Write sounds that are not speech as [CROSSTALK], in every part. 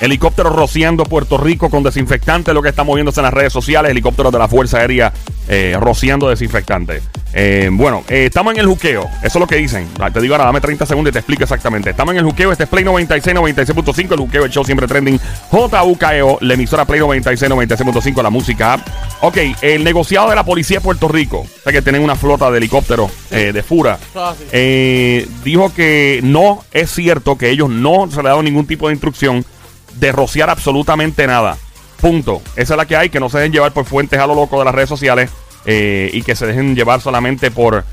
Helicóptero rociando Puerto Rico con desinfectante, lo que está moviéndose en las redes sociales. Helicópteros de la Fuerza Aérea eh, rociando desinfectante. Eh, bueno, eh, estamos en el juqueo. Eso es lo que dicen. Ah, Te digo ahora, dame 30 segundos y te explico exactamente. Estamos en el juqueo. Este es Play 96, 96.5. El juqueo, el show siempre trending. JUKEO, la emisora Play 96, 96.5. La música. Ok, el negociado de la policía de Puerto Rico. O sea que tienen una flota de helicópteros de Fura. Ah, dijo que no es cierto que ellos no se le ha dado ningún tipo de instrucción de rociar absolutamente nada. Punto. Esa es la que hay, que no se dejen llevar por fuentes a lo loco de las redes sociales eh, y que se dejen llevar solamente por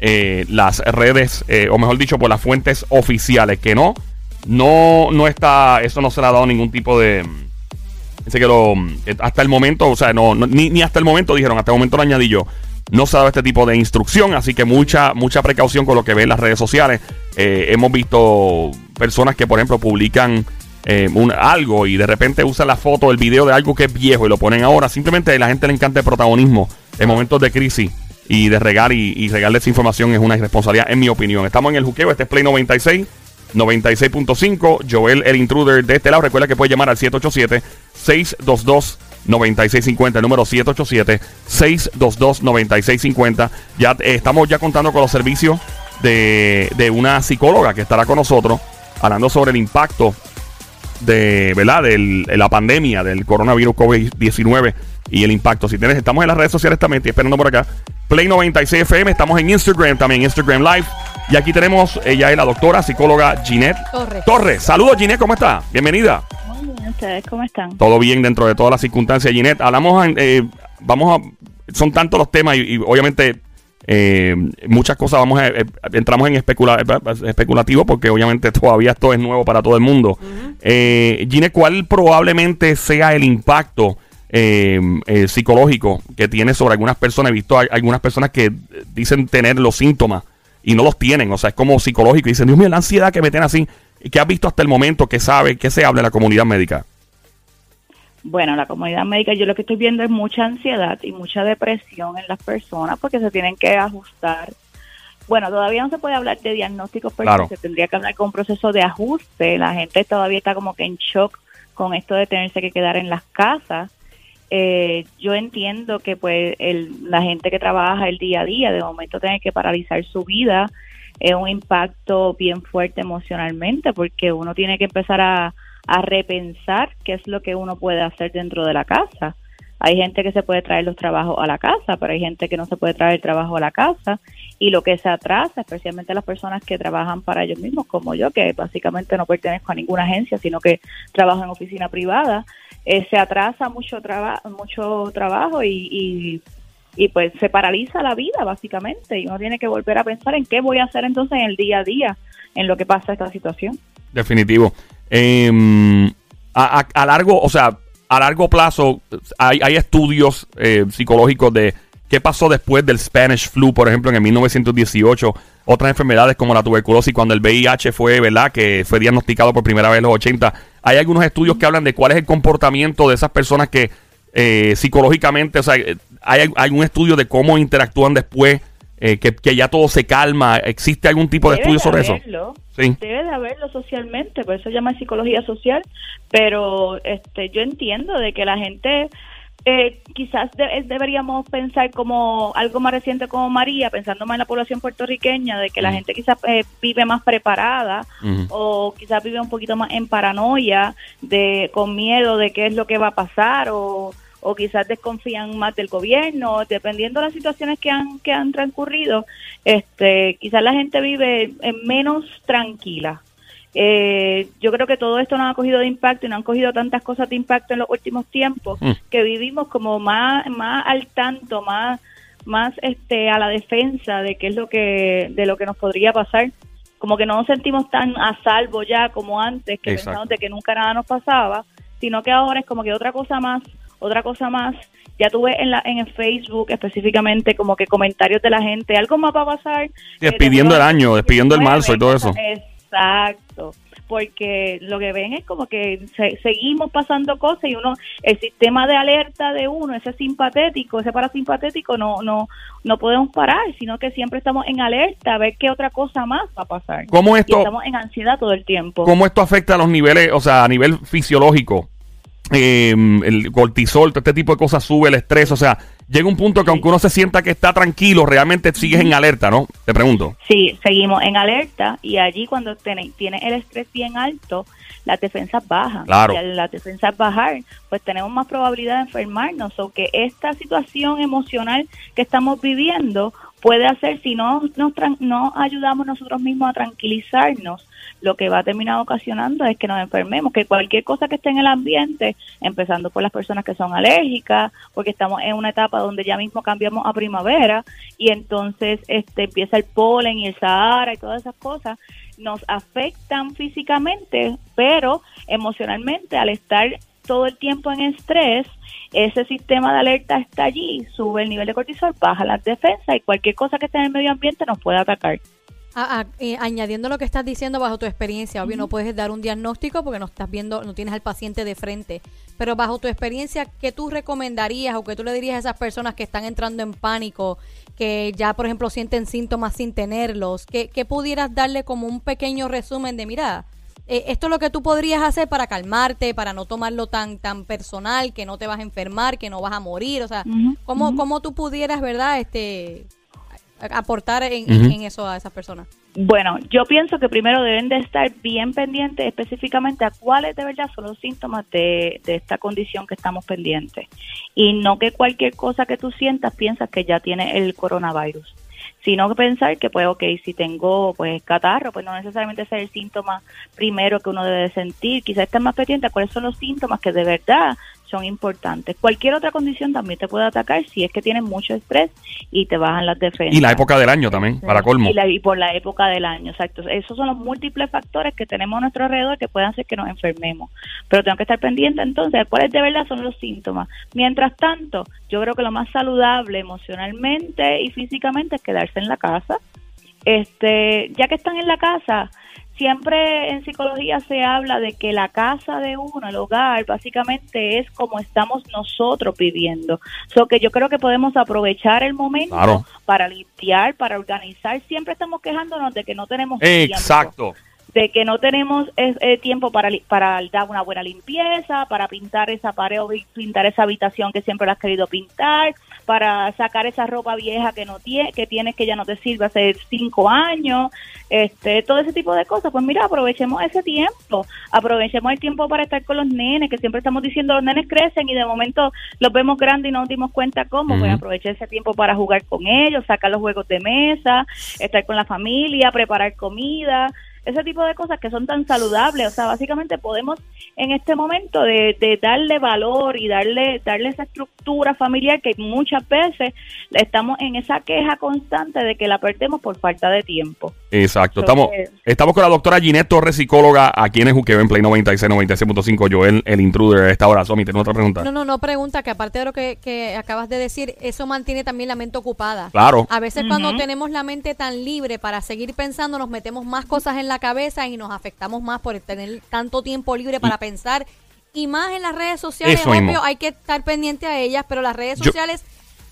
eh, las redes, eh, o mejor dicho, por las fuentes oficiales, que no, no, no está, eso no se le ha dado ningún tipo de... Dice que lo, hasta el momento, o sea, no, no- ni, ni hasta el momento dijeron, hasta el momento lo añadí yo. No se ha dado este tipo de instrucción, así que mucha, mucha precaución con lo que ven en las redes sociales. Hemos visto personas que, por ejemplo, publican eh, un- algo y de repente usan la foto, el video de algo que es viejo y lo ponen ahora. Simplemente a la gente le encanta el protagonismo en momentos de crisis y de regar y, y regarle esa información es una irresponsabilidad, en mi opinión. Estamos en el juqueo, este es Play 96. 96.5, Joel el intruder de este lado. Recuerda que puede llamar al 787-622-9650, el número 787-622-9650. Ya eh, estamos ya contando con los servicios de, de una psicóloga que estará con nosotros hablando sobre el impacto de, ¿verdad? Del- de la pandemia del coronavirus COVID-19 y el impacto. Si tienes, estamos en las redes sociales también, estoy esperando por acá. Play 96 FM, estamos en Instagram también, Instagram Live. Y aquí tenemos, ella es la doctora psicóloga Ginette Torres. Torres. Saludos Ginette, ¿cómo está? Bienvenida. Muy bien, ¿ustedes cómo están? Todo bien dentro de todas las circunstancias, Ginette. Hablamos, eh, vamos a, son tantos los temas y, y obviamente eh, muchas cosas vamos a, eh, entramos en especula, eh, especulativo porque obviamente [LAUGHS] todavía esto es nuevo para todo el mundo. Eh, Ginette, ¿cuál probablemente sea el impacto eh, psicológico que tiene sobre algunas personas? He visto a- algunas personas que dicen tener los síntomas y no los tienen, o sea, es como psicológico. Y dicen, Dios mío, la ansiedad que me tiene así. ¿Qué has visto hasta el momento? ¿Qué sabe? ¿Qué se habla en la comunidad médica? Bueno, la comunidad médica, yo lo que estoy viendo es mucha ansiedad y mucha depresión en las personas porque se tienen que ajustar. Bueno, todavía no se puede hablar de diagnósticos, pero Claro. se tendría que hablar con un proceso de ajuste. La gente todavía está como que en shock con esto de tenerse que quedar en las casas. Eh, yo entiendo que pues el, la gente que trabaja el día a día, de momento tiene que paralizar su vida, es un impacto bien fuerte emocionalmente porque uno tiene que empezar a, a repensar qué es lo que uno puede hacer dentro de la casa. Hay gente que se puede traer los trabajos a la casa, pero hay gente que no se puede traer el trabajo a la casa y lo que se atrasa, especialmente las personas que trabajan para ellos mismos, como yo, que básicamente no pertenezco a ninguna agencia, sino que trabajo en oficina privada, eh, se atrasa mucho, traba mucho trabajo y, y, y pues se paraliza la vida básicamente y uno tiene que volver a pensar en qué voy a hacer entonces en el día a día en lo que pasa esta situación. Definitivo. A, a- a largo, o sea, a largo plazo, hay, hay estudios eh, psicológicos de qué pasó después del Spanish flu, por ejemplo, en el 1918. Otras enfermedades como la tuberculosis, cuando el VIH fue, ¿verdad? Que fue diagnosticado por primera vez en los 80. Hay algunos estudios que hablan de cuál es el comportamiento de esas personas que eh, psicológicamente, o sea, eh, hay algún estudio de cómo interactúan después, eh, que, que ya todo se calma. ¿Existe algún tipo de Debe estudio sobre eso? Sí. Debe de haberlo socialmente, por eso se llama psicología social, pero este yo entiendo de que la gente eh, quizás de- deberíamos pensar como algo más reciente como María, pensando más en la población puertorriqueña, de que la gente quizás eh, vive más preparada o quizás vive un poquito más en paranoia, de con miedo de qué es lo que va a pasar o, o quizás desconfían más del gobierno, dependiendo de las situaciones que han que han transcurrido, este quizás la gente vive en menos tranquila. Eh, yo creo que todo esto nos ha cogido de impacto y nos han cogido tantas cosas de impacto en los últimos tiempos Mm. que vivimos como más más al tanto, más más este a la defensa de qué es lo que de lo que nos podría pasar como que no nos sentimos tan a salvo ya como antes, que Exacto. pensamos de que nunca nada nos pasaba, sino que ahora es como que otra cosa más, otra cosa más. Ya tuve en, la, en el Facebook específicamente como que comentarios de la gente, algo más va a pasar. despidiendo Eh, el año, despidiendo el marzo y todo eso. Exacto porque lo que ven es como que seguimos pasando cosas y uno el sistema de alerta de uno ese simpatético ese parasimpatético no no no podemos parar sino que siempre estamos en alerta a ver qué otra cosa más va a pasar cómo esto estamos en ansiedad todo el tiempo cómo esto afecta a los niveles o sea a nivel fisiológico eh, el cortisol, todo este tipo de cosas sube el estrés, o sea, llega un punto que aunque uno se sienta que está tranquilo, realmente sigues en alerta, ¿no? Te pregunto. Sí, seguimos en alerta y allí cuando tiene, tiene el estrés bien alto, las defensas bajan. Claro. Y al las defensas bajar, pues tenemos más probabilidad de enfermarnos. O que esta situación emocional que estamos viviendo puede hacer, si no nos no ayudamos nosotros mismos a tranquilizarnos, lo que va a terminar ocasionando es que nos enfermemos, que cualquier cosa que esté en el ambiente, empezando por las personas que son alérgicas, porque estamos en una etapa donde ya mismo cambiamos a primavera y entonces este empieza el polen y el Sahara y todas esas cosas, nos afectan físicamente, pero emocionalmente al estar todo el tiempo en estrés, ese sistema de alerta está allí, sube el nivel de cortisol, baja las defensas y cualquier cosa que esté en el medio ambiente nos puede atacar. Ah, ah, eh, añadiendo lo que estás diciendo bajo tu experiencia, obvio no puedes dar un diagnóstico porque no estás viendo, no tienes al paciente de frente, pero bajo tu experiencia, ¿qué tú recomendarías o qué tú le dirías a esas personas que están entrando en pánico, que ya por ejemplo sienten síntomas sin tenerlos? ¿Qué, pudieras darle como un pequeño resumen de, mira, eh, esto es lo que tú podrías hacer para calmarte, para no tomarlo tan tan personal, que no te vas a enfermar, que no vas a morir, o sea, ¿cómo, ¿cómo tú pudieras, verdad, este aportar en, eso a esas personas? Bueno, yo pienso que primero deben de estar bien pendientes específicamente a cuáles de verdad son los síntomas de, de esta condición que estamos pendientes. Y no que cualquier cosa que tú sientas piensas que ya tiene el coronavirus sino pensar que pues ok, si tengo pues catarro, pues no necesariamente es el síntoma primero que uno debe sentir, quizás estar más pendiente cuáles son los síntomas que de verdad son importantes. Cualquier otra condición también te puede atacar si es que tienes mucho estrés y te bajan las defensas. Y la época del año también, para colmo. Y, por la época del año, exacto. Esos son los múltiples factores que tenemos a nuestro alrededor que pueden hacer que nos enfermemos. Pero tengo que estar pendiente entonces cuáles de verdad son los síntomas. Mientras tanto, yo creo que lo más saludable emocionalmente y físicamente es quedarse en la casa. Este, ya que están en la casa, siempre en psicología se habla de que la casa de uno, el hogar, básicamente es como estamos nosotros viviendo. So que yo creo que podemos aprovechar el momento para limpiar, para organizar. Siempre estamos quejándonos de que no tenemos Exacto de que no tenemos eh, tiempo para, para dar una buena limpieza, para pintar esa pared o pintar esa habitación que siempre lo has querido pintar, para sacar esa ropa vieja que no tiene, que tienes que ya no te sirve hace cinco años, este, todo ese tipo de cosas. Pues mira, aprovechemos ese tiempo, aprovechemos el tiempo para estar con los nenes, que siempre estamos diciendo los nenes crecen y de momento los vemos grandes y no nos dimos cuenta cómo. Pues aprovechar ese tiempo para jugar con ellos, sacar los juegos de mesa, estar con la familia, preparar comida ese tipo de cosas que son tan saludables. O sea, básicamente podemos en este momento de, darle valor y darle, darle esa estructura familiar que muchas veces estamos en esa queja constante de que la perdemos por falta de tiempo. Exacto. estamos, estamos con la doctora Ginette Torres, psicóloga, aquí en Juqueo en Play 96, 96.5. Joel, el intruder, esta hora. Somi, ¿tienes otra pregunta? No, no, no, pregunta que aparte de lo que, que acabas de decir, eso mantiene también la mente ocupada. Claro. A veces cuando tenemos la mente tan libre para seguir pensando, nos metemos más cosas en la cabeza y nos afectamos más por tener tanto tiempo libre para pensar. Y más en las redes sociales, obvio, hay que estar pendiente a ellas, pero las redes sociales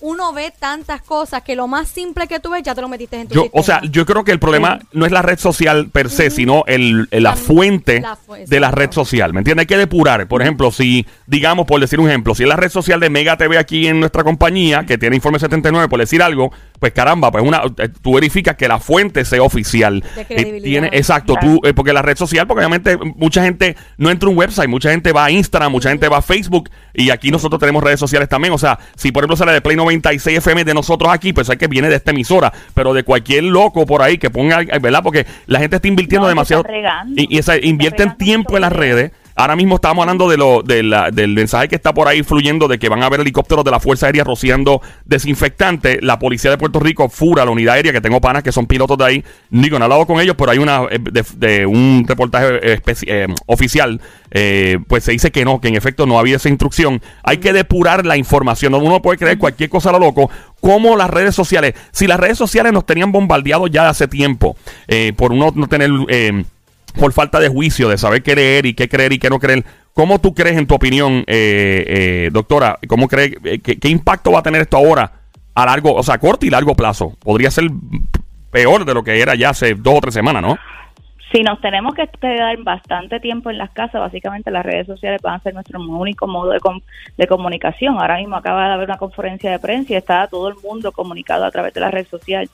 uno ve tantas cosas que lo más simple que tú ves ya te lo metiste en tu yo, O sea, yo creo que el problema no es la red social per se, sino el, la, fuente de la red social. ¿Me entiendes? Hay que depurar. Por ejemplo, si, digamos, por decir un ejemplo, si es la red social de Mega TV aquí en nuestra compañía, que tiene Informe 79, por decir algo, pues caramba, pues una, eh, tú verificas que la fuente sea oficial. Eh, tiene, exacto, tú, eh, porque la red social, porque obviamente mucha gente no entra a un website, mucha gente va a Instagram, mucha gente va a Facebook, y aquí nosotros tenemos redes sociales también. O sea, si por ejemplo sale de Play 96 FM de nosotros aquí, pues hay que viene de esta emisora, pero de cualquier loco por ahí que ponga, ¿verdad? Porque la gente está invirtiendo demasiado. y, y invierten tiempo en las redes Ahora mismo estamos hablando de lo, del mensaje que está por ahí fluyendo de que van a haber helicópteros de la Fuerza Aérea rociando desinfectante. La policía de Puerto Rico, FURA, la unidad aérea, que tengo panas que son pilotos de ahí. Nico, no he hablado con ellos, pero hay una eh, de, un reportaje eh, oficial. Eh, pues se dice que no, que en efecto no había esa instrucción. Hay que depurar la información. Uno puede creer cualquier cosa a lo loco, como las redes sociales. Si las redes sociales nos tenían bombardeados ya hace tiempo, por uno no tener por falta de juicio, de saber qué creer y qué creer y qué no creer. ¿Cómo tú crees, en tu opinión, eh, eh, doctora, cómo crees, eh, que, qué impacto va a tener esto ahora a largo, o sea, corto y largo plazo? Podría ser peor de lo que era ya hace dos o tres semanas, ¿no? Si nos tenemos que quedar bastante tiempo en las casas, básicamente las redes sociales van a ser nuestro único modo de, de comunicación. Ahora mismo acaba de haber una conferencia de prensa y está todo el mundo comunicado a través de la red social.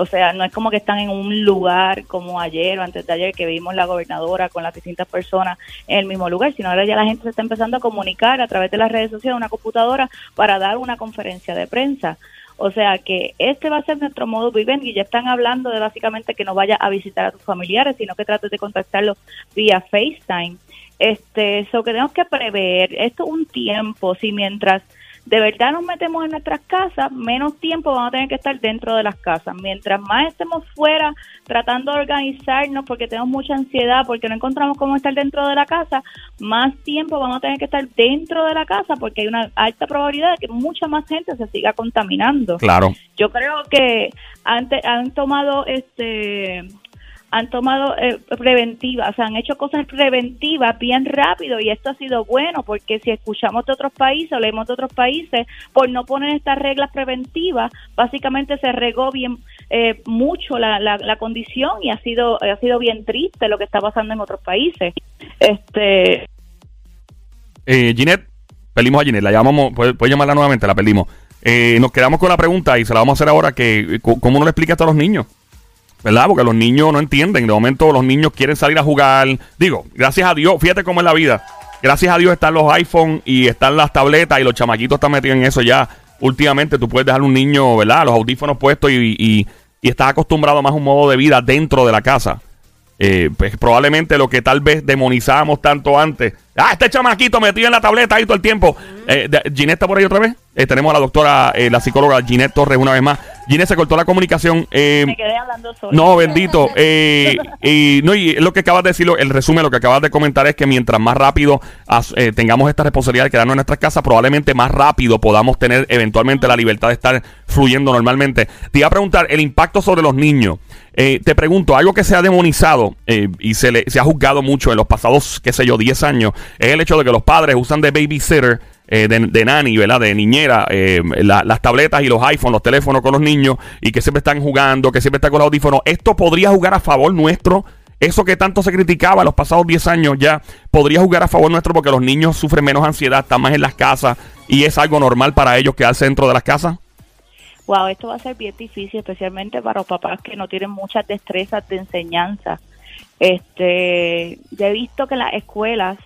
O sea, no es como que están en un lugar como ayer o antes de ayer que vimos la gobernadora con las distintas personas en el mismo lugar, sino ahora ya la gente se está empezando a comunicar a través de las redes sociales, una computadora, para dar una conferencia de prensa. O sea que este va a ser nuestro modo vivendi y ya están hablando de básicamente que no vaya a visitar a tus familiares, sino que trates de contactarlos vía FaceTime. Este, eso que tenemos que prever, esto un tiempo, si mientras de verdad nos metemos en nuestras casas, menos tiempo vamos a tener que estar dentro de las casas. Mientras más estemos fuera tratando de organizarnos porque tenemos mucha ansiedad, porque no encontramos cómo estar dentro de la casa, más tiempo vamos a tener que estar dentro de la casa porque hay una alta probabilidad de que mucha más gente se siga contaminando. Claro. Yo creo que antes han tomado este han tomado eh, preventivas, o sea, han hecho cosas preventivas bien rápido y esto ha sido bueno porque si escuchamos de otros países o leemos de otros países, por no poner estas reglas preventivas, básicamente se regó bien eh, mucho la, la, condición y ha sido ha sido bien triste lo que está pasando en otros países. Este eh, Ginette, perdimos a Ginette, la llamamos, puede, llamarla nuevamente, la perdimos. Eh, nos quedamos con la pregunta y se la vamos a hacer ahora que cómo no le explica a los niños ¿Verdad? Porque los niños no entienden. De momento los niños quieren salir a jugar. Digo, gracias a Dios, fíjate cómo es la vida. Gracias a Dios están los iPhone y están las tabletas y los chamaquitos están metidos en eso ya. Últimamente tú puedes dejar un niño, ¿verdad? Los audífonos puestos y, y, y estás acostumbrado más a un modo de vida dentro de la casa. Eh, pues probablemente lo que tal vez demonizábamos tanto antes. Ah, este chamaquito metido en la tableta ahí todo el tiempo. Eh, Ginette está por ahí otra vez. Eh, tenemos a la doctora, eh, la psicóloga Ginette Torres una vez más. Ginette se cortó la comunicación. Me quedé hablando solo. No, bendito. [LAUGHS] y, no, y lo que acabas de decir, el resumen, lo que acabas de comentar es que mientras más rápido tengamos esta responsabilidad de quedarnos en nuestras casas, probablemente más rápido podamos tener eventualmente la libertad de estar fluyendo normalmente. Te iba a preguntar el impacto sobre los niños. Eh, te pregunto, algo que se ha demonizado eh, y se, le, se ha juzgado mucho en los pasados, qué sé yo, 10 años, es el hecho de que los padres usan de babysitter, eh, de, de nanny, ¿verdad? De niñera, las tabletas y los iPhones, los teléfonos con los niños y que siempre están jugando, que siempre están con los audífonos. ¿Esto podría jugar a favor nuestro? Eso que tanto se criticaba los pasados 10 años ya podría jugar a favor nuestro porque los niños sufren menos ansiedad, están más en las casas y es algo normal para ellos quedarse dentro de las casas wow, esto va a ser bien difícil, especialmente para los papás que no tienen muchas destrezas de enseñanza. Este, ya he visto que las escuelas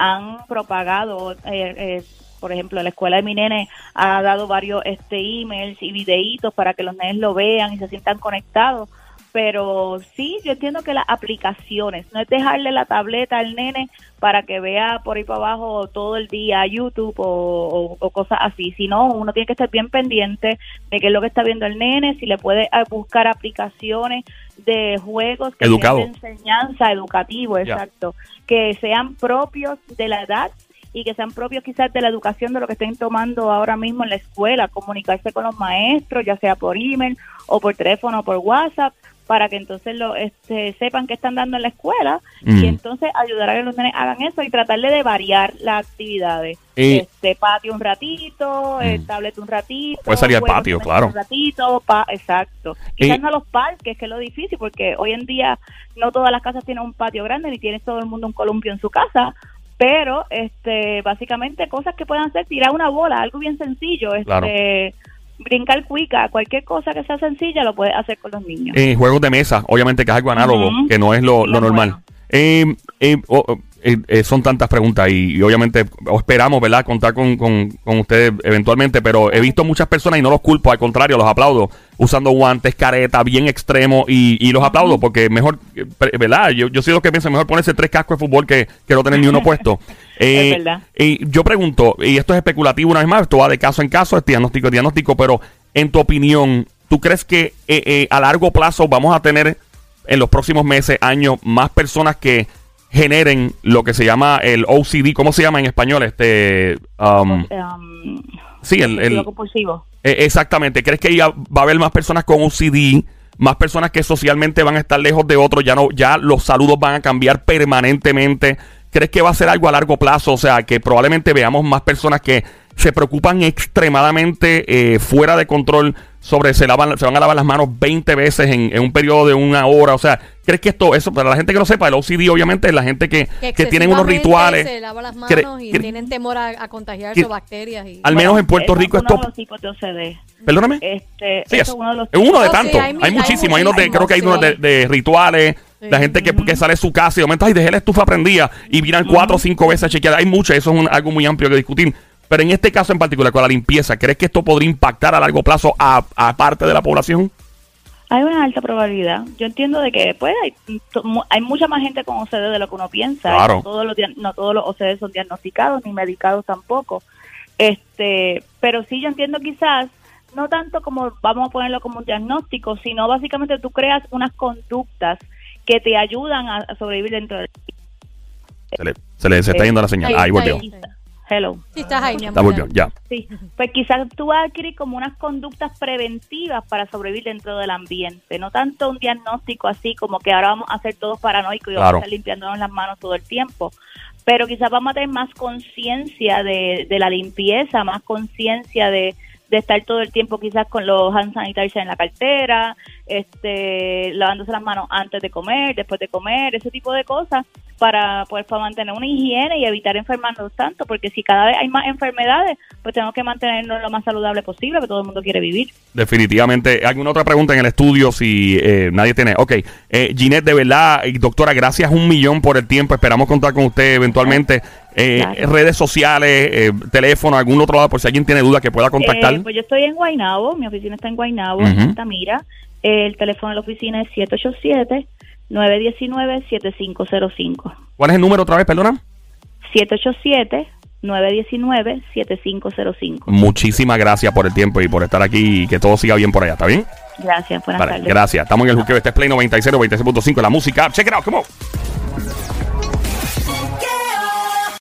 han propagado, eh, eh, por ejemplo, la escuela de mi nene ha dado varios este emails y videitos para que los nenes lo vean y se sientan conectados pero sí, yo entiendo que las aplicaciones, no es dejarle la tableta al nene para que vea por ahí para abajo todo el día YouTube o, cosas así, sino uno tiene que estar bien pendiente de qué es lo que está viendo el nene, si le puede ah, buscar aplicaciones de juegos que sean de enseñanza educativo, exacto, que sean propios de la edad y que sean propios quizás de la educación de lo que estén tomando ahora mismo en la escuela, comunicarse con los maestros, ya sea por email o por teléfono o por WhatsApp, para que entonces lo este, sepan qué están dando en la escuela y mm. entonces ayudar a que los niños hagan eso y tratarle de variar las actividades. este patio un ratito, mm. tablet un ratito. Puede salir al patio, claro. Un ratito, exacto. Quizás no a los parques, que es lo difícil, porque hoy en día no todas las casas tienen un patio grande ni tiene todo el mundo un columpio en su casa, pero este básicamente cosas que puedan hacer tirar una bola algo bien sencillo este brincar cuica, cualquier cosa que sea sencilla lo puedes hacer con los niños. Eh, juegos de mesa, obviamente que es algo análogo, que no es lo, normal. Eh, eh, eh, son tantas preguntas y, obviamente esperamos, ¿verdad?, contar con, con, ustedes eventualmente, pero he visto muchas personas y no los culpo, al contrario, los aplaudo, usando guantes, careta, bien extremo y, los aplaudo porque mejor, ¿verdad? Yo, yo soy lo que pienso, mejor ponerse tres cascos de fútbol que, que no tener ni uno puesto. [LAUGHS] es verdad. Y yo pregunto, y esto es especulativo una vez más, esto va de caso en caso, es diagnóstico es diagnóstico, pero en tu opinión, ¿tú crees que a largo plazo vamos a tener en los próximos meses, años, más personas que generen lo que se llama el OCD, ¿cómo se llama en español? Este, um, sí, el, el compulsivo. Eh, exactamente. ¿Crees que ya va a haber más personas con OCD, más personas que socialmente van a estar lejos de otros, ya no, ya los saludos van a cambiar permanentemente. ¿Crees que va a ser algo a largo plazo? O sea, que probablemente veamos más personas que se preocupan extremadamente eh, fuera de control sobre se lavan se van a lavar las manos 20 veces en, un periodo de una hora. O sea, ¿crees que esto, eso, para la gente que no sepa, el OCD obviamente es la gente que, que, tienen unos rituales. Se lava las manos y tienen temor a, contagiarse bacterias. Y, al menos en Puerto Rico esto... Uno de los tipos de OCD. Perdóname. Este, es, uno de, los es uno de tantos. hay, muchísimos. Hay, de, creo que hay unos de, rituales. La gente que, que, sale de su casa y de momento, ay, dejé la estufa prendida y miran cuatro o cinco veces a chequear. Hay muchas, eso es algo muy amplio que discutir. Pero en este caso en particular, con la limpieza, ¿crees que esto podría impactar a largo plazo a, parte de la población? Hay una alta probabilidad. Yo entiendo de que pues hay, hay mucha más gente con OCD de lo que uno piensa. Claro. No todos los no todos los OCD son diagnosticados ni medicados tampoco. Este, pero sí yo entiendo quizás no tanto como vamos a ponerlo como un diagnóstico, sino básicamente tú creas unas conductas que te ayudan a, sobrevivir dentro de se le, se le se está yendo la señal. Ahí volvió. Hello. Sí, estás ahí, mi amor. Está ya. Sí, pues quizás tú vas a adquirir como unas conductas preventivas para sobrevivir dentro del ambiente, no tanto un diagnóstico así como que ahora vamos a ser todos paranoicos y vamos a estar limpiándonos las manos todo el tiempo, pero quizás vamos a tener más conciencia de, de la limpieza, más conciencia de, de estar todo el tiempo quizás con los hand sanitizers en la cartera, este, lavándose las manos antes de comer, después de comer, ese tipo de cosas para pues mantener una higiene y evitar enfermarnos tanto, porque si cada vez hay más enfermedades, pues tenemos que mantenernos lo más saludable posible, porque todo el mundo quiere vivir. Definitivamente. ¿Alguna otra pregunta en el estudio si eh, nadie tiene? Ok, eh, Ginette, de verdad, doctora, gracias un millón por el tiempo, esperamos contar con usted eventualmente. Eh, redes sociales, eh, teléfono, algún otro lado, por si alguien tiene duda que pueda contactar. pues yo estoy en Guaynabo, mi oficina está en Guaynabo, en Altamira. El teléfono de la oficina es 787 919-7505. ¿Cuál es el número otra vez, perdona? 787-919-7505. Muchísimas gracias por el tiempo y por estar aquí y que todo siga bien por allá, ¿está bien? Gracias, buenas tardes. Gracias. Estamos en el Juqueo, este es Play 96, 96.5, la música. Check it out, come on.